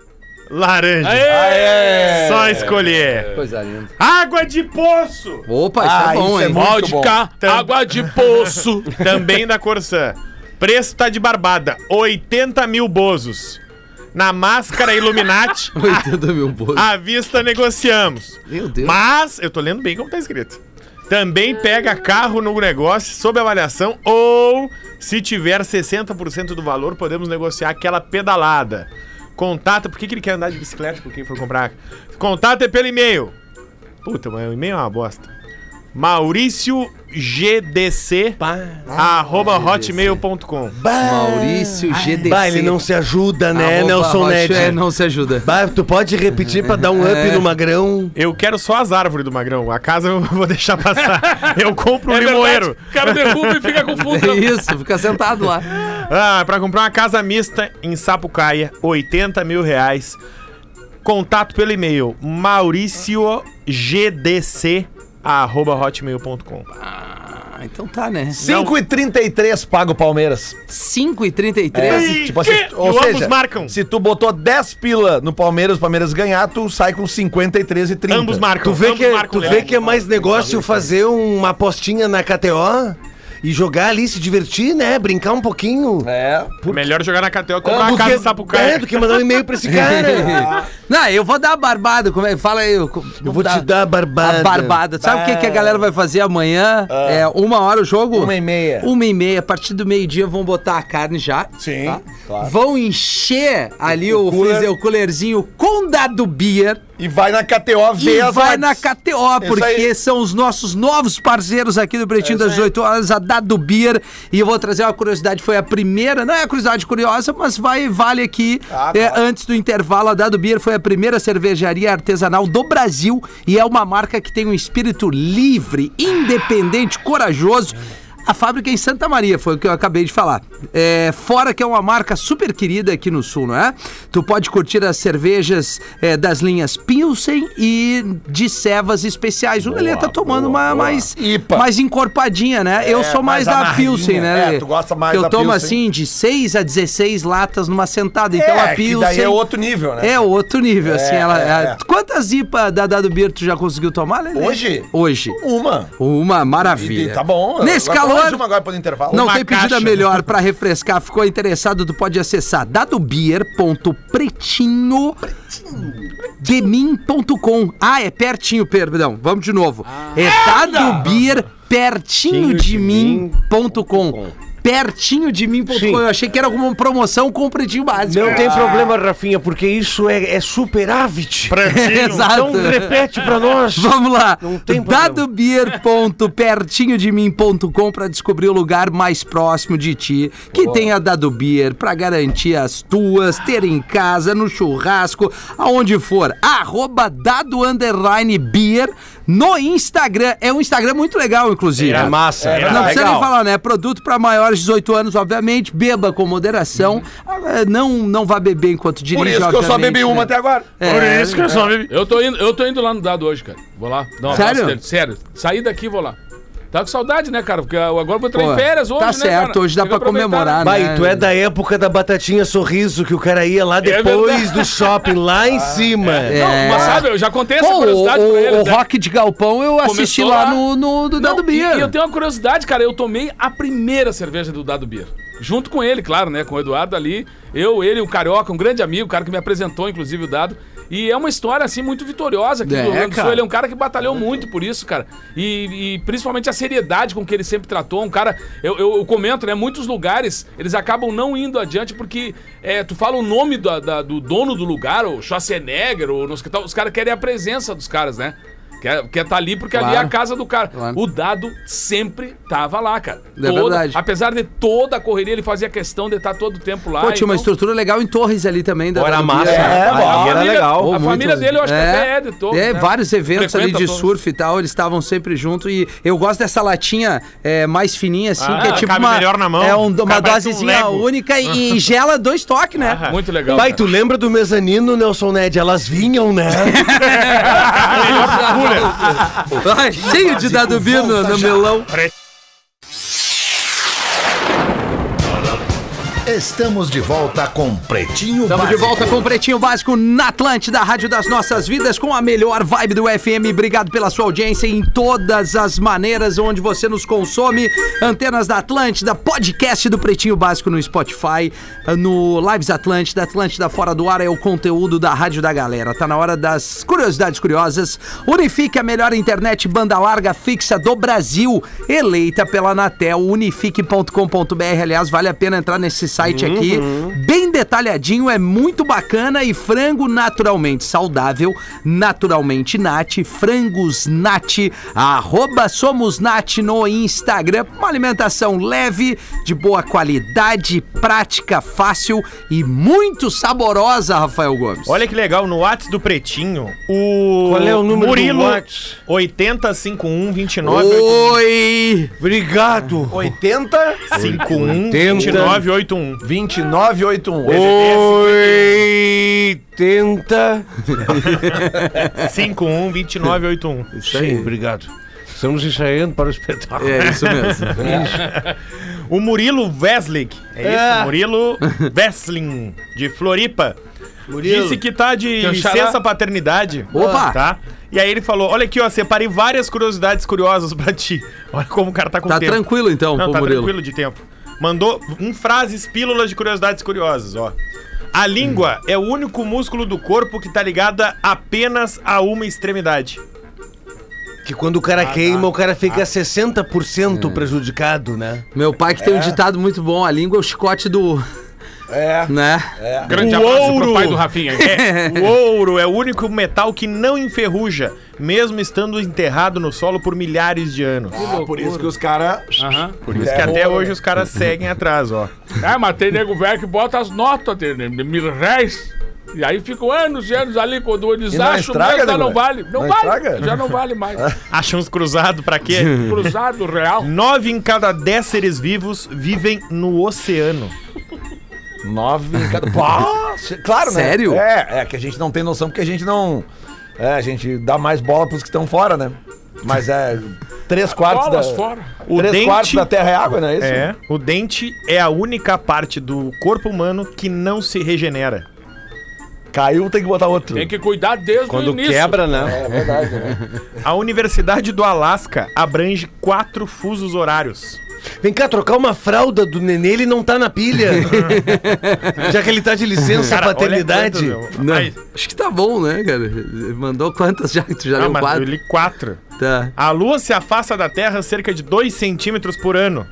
laranja. Aê! Só escolher. Coisa linda. Água de poço. Opa, isso Ah, é bom, isso é hein? muito Vodka, bom. água de poço. Também da Corsã. Preço tá de barbada. 80 mil bozos. Na máscara Illuminati, 80 mil bolsos. à vista negociamos. Meu Deus. Mas, eu tô lendo bem como tá escrito. Também pega carro no negócio sob avaliação ou, se tiver 60% do valor, podemos negociar aquela pedalada. Contata, por que, que ele quer andar de bicicleta por quem for comprar? Contato é pelo e-mail. Puta, mas o e-mail é uma bosta. Maurício GDC arroba hotmail.com Maurício GDC. Bah, ele não se ajuda, né, Arroba Nelson Ned? É, não se ajuda. Bah, tu pode repetir pra dar um up no magrão? Eu quero só as árvores do Magrão. A casa eu vou deixar passar. Eu compro um É limoeiro. verdade. O cara derruba e fica com É isso, fica sentado lá. Ah, pra comprar uma casa mista em Sapucaia, 80 mil reais. Contato pelo e-mail mauriciogdc arroba hotmail.com Ah, então tá, né? 5,33 paga o Palmeiras. 5h33. Tipo assim, que? ou E ambos seja, marcam. se tu botou 10 pila no Palmeiras, o Palmeiras ganhar, tu sai com 53 e 30. Ambos marcam. Tu vê, ambos que, marcam tu legal. vê que é mais negócio fazer uma apostinha na KTO e jogar ali, se divertir, né? Brincar um pouquinho. É. Melhor jogar na KTO que comprar Do uma casa em Sapucaia. É, do que mandar um e-mail pra esse cara. Não, eu vou dar a barbada. Como é? Fala aí. Eu, Eu vou te dar a barbada. A barbada. Sabe o que, que a galera vai fazer amanhã? É uma hora o jogo? Uma e meia. Uma e meia. A partir do meio-dia vão botar a carne já. Sim, tá? claro. Vão encher ali o, cooler. freezer, o coolerzinho com dado beer. E vai na KTO ver E as vai na KTO, porque são os nossos novos parceiros aqui do Pretinho das 18 horas, a Dado Beer. E eu vou trazer uma curiosidade, foi a primeira, não é a curiosidade curiosa, mas vai vale aqui. Ah, é, claro. Antes do intervalo, a Dado Beer foi a primeira cervejaria artesanal do Brasil e é uma marca que tem um espírito livre, independente, corajoso. A fábrica é em Santa Maria, foi o que eu acabei de falar. É, fora que é uma marca super querida aqui no Sul, não é? Tu pode curtir as cervejas é, das linhas Pilsen e de cevas especiais. O Lelê tá tomando uma mais, IPA. mais encorpadinha, né? eu É, sou mais, mais da. Pilsen, né? É, tu gosta mais eu da tomo Pilsen. assim de 6 a 16 latas numa sentada. Então É, a que Pilsen... daí é outro nível, né? É outro nível, assim. Ela, é, é- é. Quantas IPA da Dado Beer tu já conseguiu tomar, Lelê? Hoje? Hoje. Uma. Uma E, maravilha. tá bom. Nesse calor, de uma agora para o intervalo. não Uma tem pedida caixa. melhor pra refrescar. Ficou interessado, tu pode acessar dadobeer.pretinho. Ah, é pertinho, perdão. Vamos de novo. é dadobeer pertinho de mim.com. pertinho de mim.com. Sim. Eu achei que era alguma promoção com o pretinho básico. Não tem problema, Rafinha, porque isso é, é superávit. Exato. Então repete pra nós. Vamos lá. Não tem dadobeer.pertinhodemim.com para descobrir o lugar mais próximo de ti que tem a Dado Beer para garantir as tuas, ter em casa, no churrasco, aonde for. Arroba dado underline beer no Instagram. É um Instagram muito legal, inclusive. É massa. É, não precisa nem falar, né? Produto para maiores de 18 anos, obviamente. Beba com moderação. Ah, Não, não vá beber enquanto dirige, Por isso que eu só bebi uma né? até agora. É, isso que eu só me... Eu tô indo, eu tô indo lá no dado hoje, cara. Vou lá. Um Sério? Sério. Saí daqui e vou lá. Tá com saudade, né, cara? Porque eu agora vou entrar Pô, em férias hoje, tá né, certo, cara? hoje dá Tem pra comemorar, né? Vai, tu é da época da batatinha sorriso, que o cara ia lá depois verdade. do shopping, lá em cima. É. Não, mas sabe, eu já contei essa Pô, o, curiosidade pra ele. o, o né? Rock de Galpão eu assisti Começou lá lá. no, no do Não, Dado Beer. E, e eu tenho uma curiosidade, cara. Eu tomei a primeira cerveja do Dado Beer. Junto com ele, claro, né? Com o Eduardo ali. Eu, ele, o Carioca, um grande amigo, o cara que me apresentou, inclusive, o Dado. E é uma história, assim, muito vitoriosa aqui É, do Rio Grande do Sul. Ele é um cara que batalhou muito por isso, cara. E, e principalmente a seriedade com que ele sempre tratou. Um cara, eu, eu, eu comento, né? Muitos lugares, eles acabam não indo adiante porque é, tu fala o nome da- da- do dono do lugar, o Schwarzenegger, ou nos, os caras querem a presença dos caras, né? Quer, quer tá ali porque ali é a Claro. casa do cara. Claro. O dado sempre tava lá, cara. É verdade. Apesar de toda a correria, ele fazia questão de estar todo o tempo lá. Pô, tinha uma então- estrutura legal em Torres ali também. Da era massa. É, a bom, família, era legal. A família dele, eu acho que até é de todos. É, né? vários eventos ali Frequenta de todos. surf e tal, eles estavam sempre junto e eu gosto dessa latinha é, mais fininha assim, Ah, que é tipo uma melhor na mão. é um- uma um dosezinha Lego. única e, e gela dois toques, né? Muito legal. Pai, cara. tu lembra do mezanino, Nelson Ned? Elas vinham, né? Ai, cheio de dado beer no, no melão. Estamos de volta com Pretinho Estamos de Básico. volta com Pretinho Básico na Atlântida, Rádio das Nossas Vidas, com a melhor vibe do FM. Obrigado pela sua audiência em todas as maneiras onde você nos consome. Antenas da Atlântida, podcast do Pretinho Básico no Spotify, no Lives Atlântida, Atlântida Fora do Ar é o conteúdo da Rádio da Galera. Tá na hora das curiosidades curiosas. Unifique a melhor internet banda larga fixa do Brasil, eleita pela Anatel, unifique.com.br. Aliás, vale a pena entrar nesse site aqui. Bem detalhadinho, é muito bacana e frango naturalmente saudável, naturalmente nat, frangos nat, arroba somos nat no Instagram. Uma alimentação leve, de boa qualidade, prática, fácil e muito saborosa, Rafael Gomes. Olha que legal, no Whats do Pretinho, o. Qual é o número Murilo do Whats? 8051 29 Oi! Obrigado. 80 51 Tenta. 2981. 2981. Oi, tenta. 51 2981. Sim, obrigado. Estamos ensaiando para o espetáculo. É isso mesmo. O Murilo Veslik, é isso? Murilo Veslin, de Floripa. Disse que tá de licença paternidade. Opa! Tá? E aí ele falou: Olha aqui, ó, separei várias curiosidades curiosas pra ti. Olha como o cara tá com Tá tempo. tranquilo então, Não, tá Murilo. tranquilo de tempo. Mandou em frases, pílulas de curiosidades curiosas, ó. A língua é o único músculo do corpo que tá ligada apenas a uma extremidade. Que quando o cara queima, o cara fica 60% prejudicado, né? Meu pai que tem um ditado muito bom, a língua é o chicote do... É. Né? Grande O abraço ouro. pro pai do Rafinha. É, o ouro é o único metal que não enferruja, mesmo estando enterrado no solo por milhares de anos. Ah, por isso que os caras. Aham. Por isso que até hoje os caras seguem atrás, ó. É, mas tem nego velho que bota as notas de, de, mil réis. E aí ficam anos e anos ali, quando eles E não acham estraga, mesmo, já nego não vale. Não, Não vale, estraga? já não vale mais. Acham uns cruzados pra quê? Cruzado real. Nove em cada dez seres vivos vivem no oceano. Nove em cada. Pá, claro, né? Sério? É, é que a gente não tem noção porque a gente não. É, a gente dá mais bola pros que estão fora, né? Mas é. Três quartos Bolas da. fora. O três dente- quartos da terra é água, não é isso? É, o dente é a única parte do corpo humano que não se regenera. Caiu, tem que botar outro. Tem que cuidar desde o Quando início. quebra, né? É verdade, né? A Universidade do Alasca abrange quatro fusos horários. Vem cá, trocar uma fralda do nenê, ele não tá na pilha. Já que ele tá de licença Cara, paternidade. Não, Ai, acho que tá bom, né, cara? Mandou quantas já que tu já não, leu mas eu quatro? li quatro. Tá. A Lua se afasta da Terra cerca de 2 centímetros por ano.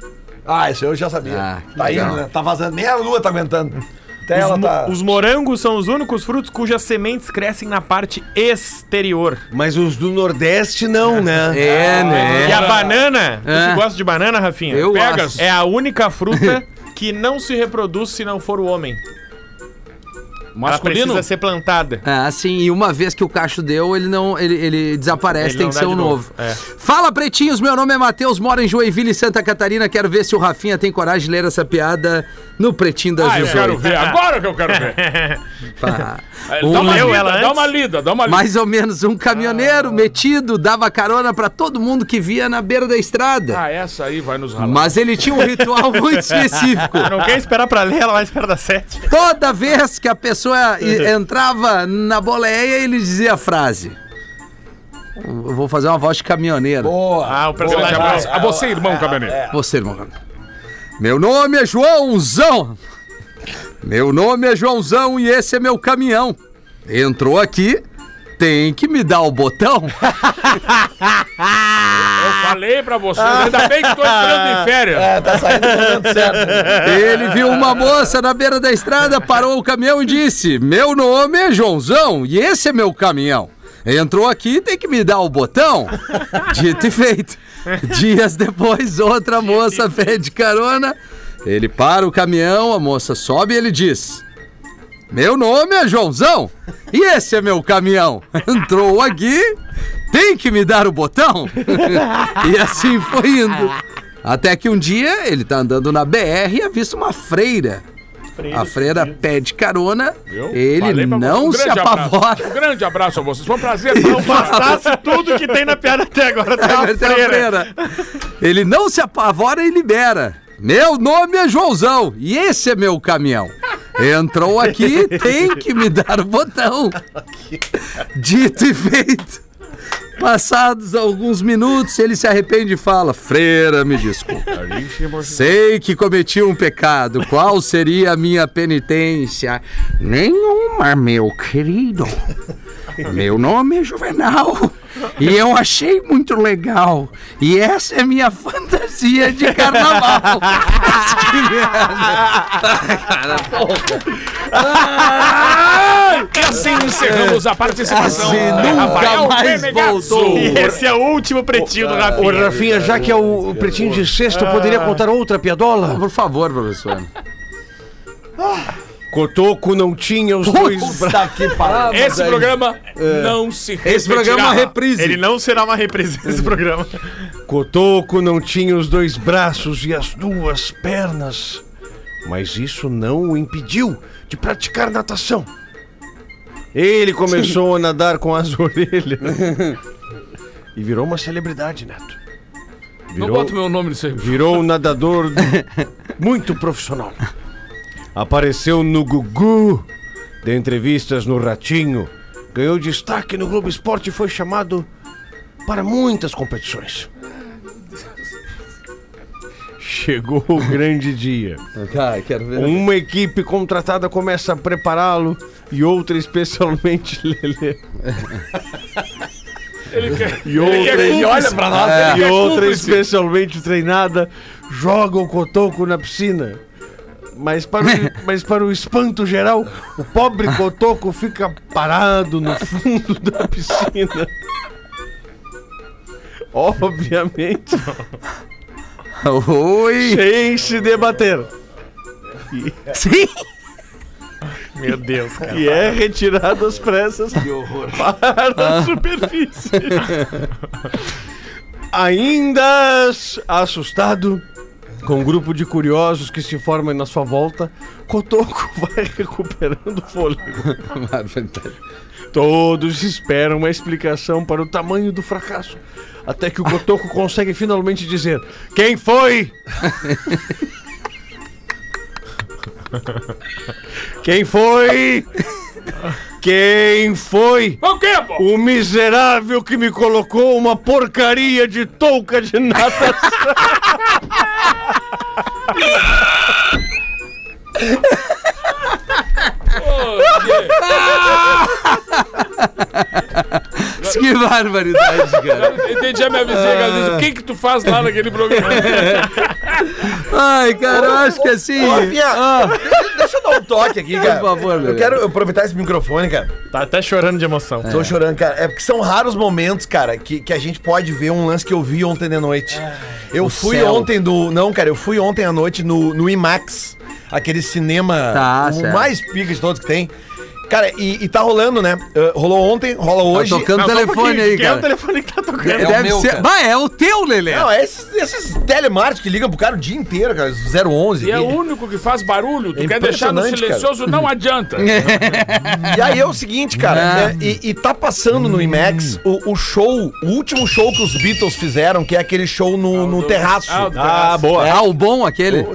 Ah, isso eu já sabia. Ah, tá legal. indo, né? Tá vazando. Nem a lua tá aguentando. Ela Os, tá. os morangos são os únicos frutos cujas sementes crescem na parte exterior. Mas os do Nordeste não, né? É, né? E a banana, É. você gosta de banana, Rafinha? Eu Pega, gosto. É a única fruta que não se reproduz se não for o homem. Ela Masculino? precisa ser plantada. Ah, sim, e uma vez que o cacho deu, ele não, ele, ele desaparece, Ele tem não que ser um novo. novo. É. Fala, pretinhos, meu nome é Matheus, moro em Joinville, Santa Catarina. Quero ver se o Rafinha tem coragem de ler essa piada no Pretinho das Ah, eu 18. quero ver. Agora que eu quero ver. Pá. Dá uma lida, ela dá uma lida, dá uma lida. Mais ou menos um caminhoneiro metido dava carona pra todo mundo que via na beira da estrada. Ah, essa aí vai nos ralar. Mas ele tinha um ritual muito específico. Não quer esperar pra ler, ela vai esperar das sete. Toda vez que a pessoa i- entrava na boleia, ele dizia a frase. Eu vou fazer uma voz de caminhoneiro. Boa. Ah, o personagem. abraço. A você, irmão caminhoneiro. Você, irmão. Meu nome é Joãozão. Meu nome é Joãozão e esse é meu caminhão. Entrou aqui, tem que me dar o botão. Eu falei pra você, ainda bem que tô entrando em férias. É, tá saindo no momento certo. Ele viu uma moça na beira da estrada, parou o caminhão e disse: Meu nome é Joãozão e esse é meu caminhão. Entrou aqui, tem que me dar o botão. Dito e feito. Dias depois, outra moça pede carona. Ele para o caminhão, a moça sobe e ele diz: Meu nome é Joãozão e esse é meu caminhão. Entrou aqui, tem que me dar o botão. e assim foi indo. Até que um dia ele tá andando na BR e avista uma freira. A freira pede carona, Viu? ele não. Um se grande abraço. apavora. Um grande abraço a vocês. Foi um prazer. Não Bastasse tudo que tem na piada até agora. Uma Ele tem uma freira. freira. Ele não se apavora e libera. Meu nome é Joãozão e esse é meu caminhão. Entrou aqui, tem que me dar o botão. Dito e feito. Passados alguns minutos, ele se arrepende e fala: Freira, me desculpa. Sei que cometi um pecado. Qual seria a minha penitência? Nenhuma, meu querido. Meu nome é Juvenal. E eu achei muito legal. E essa é minha fantasia de carnaval. Que E assim encerramos a participação. Assim de nunca Rafael mais voltou. E esse é o último pretinho do Ô, Rafinha. Rafinha, já que é o, pretinho de sexta, eu poderia contar outra piadola? Por favor, professor. Cotoco não tinha os dois braços. Esse programa não se Esse programa é uma reprise. Ele não será uma reprise desse programa. Cotoco não tinha os dois braços e as duas pernas. Mas isso não o impediu de praticar natação. Ele começou a nadar com as orelhas. E virou uma celebridade, Neto. Não bota meu nome nisso aí. Virou um nadador muito profissional. Apareceu no Gugu, deu entrevistas no Ratinho, ganhou destaque no Globo Esporte e foi chamado para muitas competições. Chegou o grande dia. Cara, quero ver. Uma equipe contratada começa a prepará-lo e outra especialmente Lelê. Ele quer, E outra, ele olha pra nós. e ele quer outra cúmplice. especialmente treinada joga o cotoco na piscina. Mas para, o, mas para o espanto geral, o pobre cotoco fica parado no fundo da piscina. Obviamente, Oi! sem se debater. Sim! Meu Deus, cara. E é retirado às pressas para a superfície. Ainda assustado, com um grupo de curiosos que se formam na sua volta, Cotoco vai recuperando o fôlego. Todos esperam uma explicação para o tamanho do fracasso. Até que o Cotoco consegue finalmente dizer: Quem foi? Quem foi? Quem foi? O quê, pô? O miserável que me colocou uma porcaria de touca de natação. Que barbaridade, cara. Entendi a minha ela disse, o que que tu faz lá naquele programa? Ai, cara, eu acho que assim. Ô, Ah, toque aqui, cara. Por favor, Eu Lelê. quero aproveitar esse microfone, cara. Tá até chorando de emoção. Tô chorando, cara. É porque são raros momentos, cara, que, que a gente pode ver um lance que eu vi ontem de noite. eu fui céu. ontem do. Não, cara, eu fui ontem à noite no, no IMAX, aquele cinema Tá, o certo. mais pica de todos que tem. Cara, e, e tá rolando, né? Uh, rolou ontem, rola hoje. Tá tocando um telefone pouquinho, aí, Quem é o cara. telefone que tá tocando? É o Deve meu, ser. cara. Bah, é o teu, Lelê. Não, é esses, esses telemarketing que ligam pro cara o dia inteiro, cara, 011. E é o único que faz barulho. Tu É quer deixar no silencioso, não adianta. E aí é o seguinte, cara, Ah. né, e, e tá passando no IMAX o, o show, o último show que os Beatles fizeram, que é aquele show no, no do- terraço. Ah, o do Ah, terraço. boa. Ah, o bom aquele.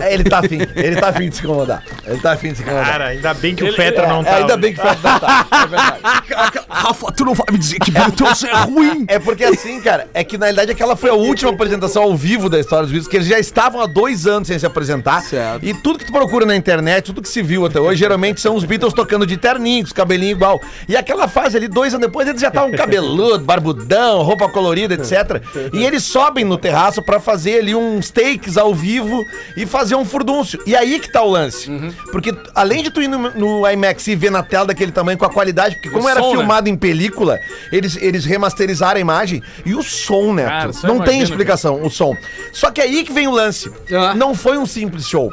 É, ele tá afim, ele tá afim de se incomodar. Ele tá afim de se incomodar. Cara, ainda bem que o Ele- Fetra É, não tá. ainda bem que faz não tá. É verdade. Rafa, tu não vai me dizer que Beatles é ruim. É porque assim, cara, é que na realidade aquela foi a última apresentação ao vivo da história dos Beatles, que eles já estavam há dois anos sem se apresentar. Certo. E tudo que tu procura na internet, tudo que se viu até hoje, geralmente são os Beatles tocando de terninho, com os cabelinhos igual. E aquela fase ali, dois anos depois, eles já estavam cabeludo, barbudão, roupa colorida, etc. E eles sobem no terraço pra fazer ali uns takes ao vivo e fazer um furdúncio. E aí que tá o lance. Porque além de tu ir no, no IMAX e ver na tela daquele tamanho com a qualidade, porque como O era som, né? filmado em película, eles, eles remasterizaram a imagem e o som, Neto. Cara, só não tem explicação, o som. Só que aí que vem o lance. Ah. Não foi um simples show.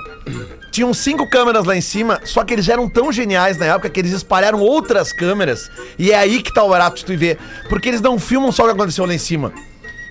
Tinham cinco câmeras lá em cima, só que eles eram tão geniais na época que eles espalharam outras câmeras. E é aí que tá o barato de tu ver. Porque eles não filmam só o que aconteceu lá em cima.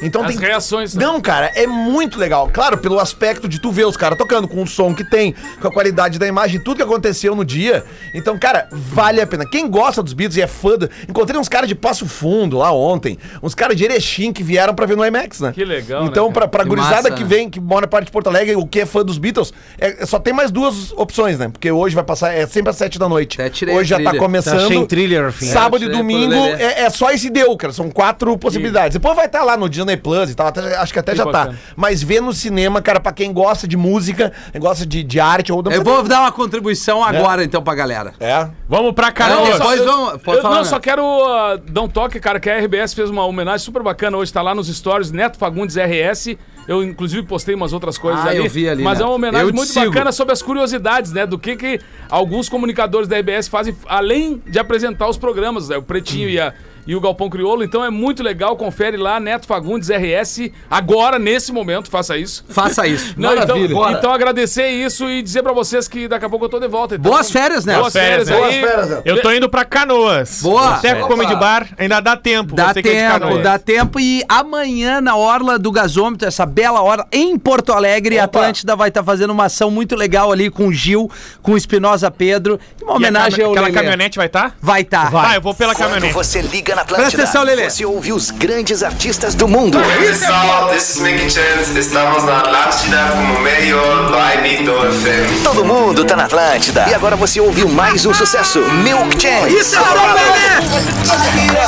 Então As tem. reações. Não, cara, é muito legal. Claro, pelo aspecto de tu ver os caras tocando, com o som que tem, com a qualidade da imagem, tudo que aconteceu no dia. Então, cara, vale a pena. Quem gosta dos Beatles e é fã. do- Encontrei uns caras de Passo Fundo lá ontem, uns caras de Erechim que vieram pra ver no IMAX, né? Que legal, Então, né, pra, pra Que gurizada massa, que né? vem, que mora parte de Porto Alegre, o que é fã dos Beatles, é, só tem mais duas opções, né? Porque hoje vai passar, é sempre às sete da noite. Hoje a já tá trilha. começando. Tá thriller. Sábado e domingo é, é só esse deu, cara. São quatro possibilidades. Depois vai estar lá no Disney Plus e tal. até- acho que até Que já tá. bacana. Mas ver no cinema, cara, pra quem gosta de música, quem gosta de, de arte ou da Eu vou dar uma contribuição agora, então, pra galera. É. Vamos pra Não, Canoas. depois vamos. Pode Eu, falar, não, né? só quero uh, dar um toque, cara, que a RBS fez uma homenagem super bacana hoje, tá lá nos stories, Neto Fagundes RS. Eu, inclusive, postei umas outras coisas Ah, ali. eu vi ali, Mas é uma homenagem Eu te muito sigo. bacana sobre as curiosidades, né? Do que, que alguns comunicadores da RBS fazem, além de apresentar os programas, né? O Pretinho e, a- e o Galpão Crioulo. Então é muito legal, confere lá, Neto Fagundes RS, agora, nesse momento, faça isso. Faça isso. Não, então, Maravilha. Bora. então agradecer isso e dizer pra vocês que daqui a pouco eu tô de volta. Então, Boas férias, Neto. Boas férias, Boas aí. férias, Neto. Eu tô indo pra Canoas. Boa. Boteco Comedy Bar, ainda dá tempo. Dá é tempo, Canoas. dá tempo. E amanhã, na Orla do Gasômetro, essa bela hora, em Porto Alegre, a Atlântida vai estar fazendo uma ação muito legal ali com o Gil, com o Espinosa Pedro. Uma E a homenagem ao Aquela Lelê. caminhonete vai estar? Vai estar. Vai, eu vou pela Quando caminhonete. você liga na Atlântida, Presta atenção, Lelê. você ouve os grandes artistas do mundo. Salve, this is Mickey Chance. Estamos na Atlântida como melhor vibe do FM. Todo mundo tá na Atlântida. E agora você ouviu mais um sucesso, Milk Chance. Isso é só Lelê!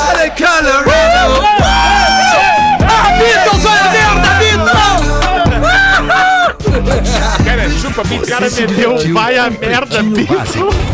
Olha, Colorado! Ah, Beatles, olha a merda, Beatles! Cara, chupa, o cara meteu vai a merda, bicho.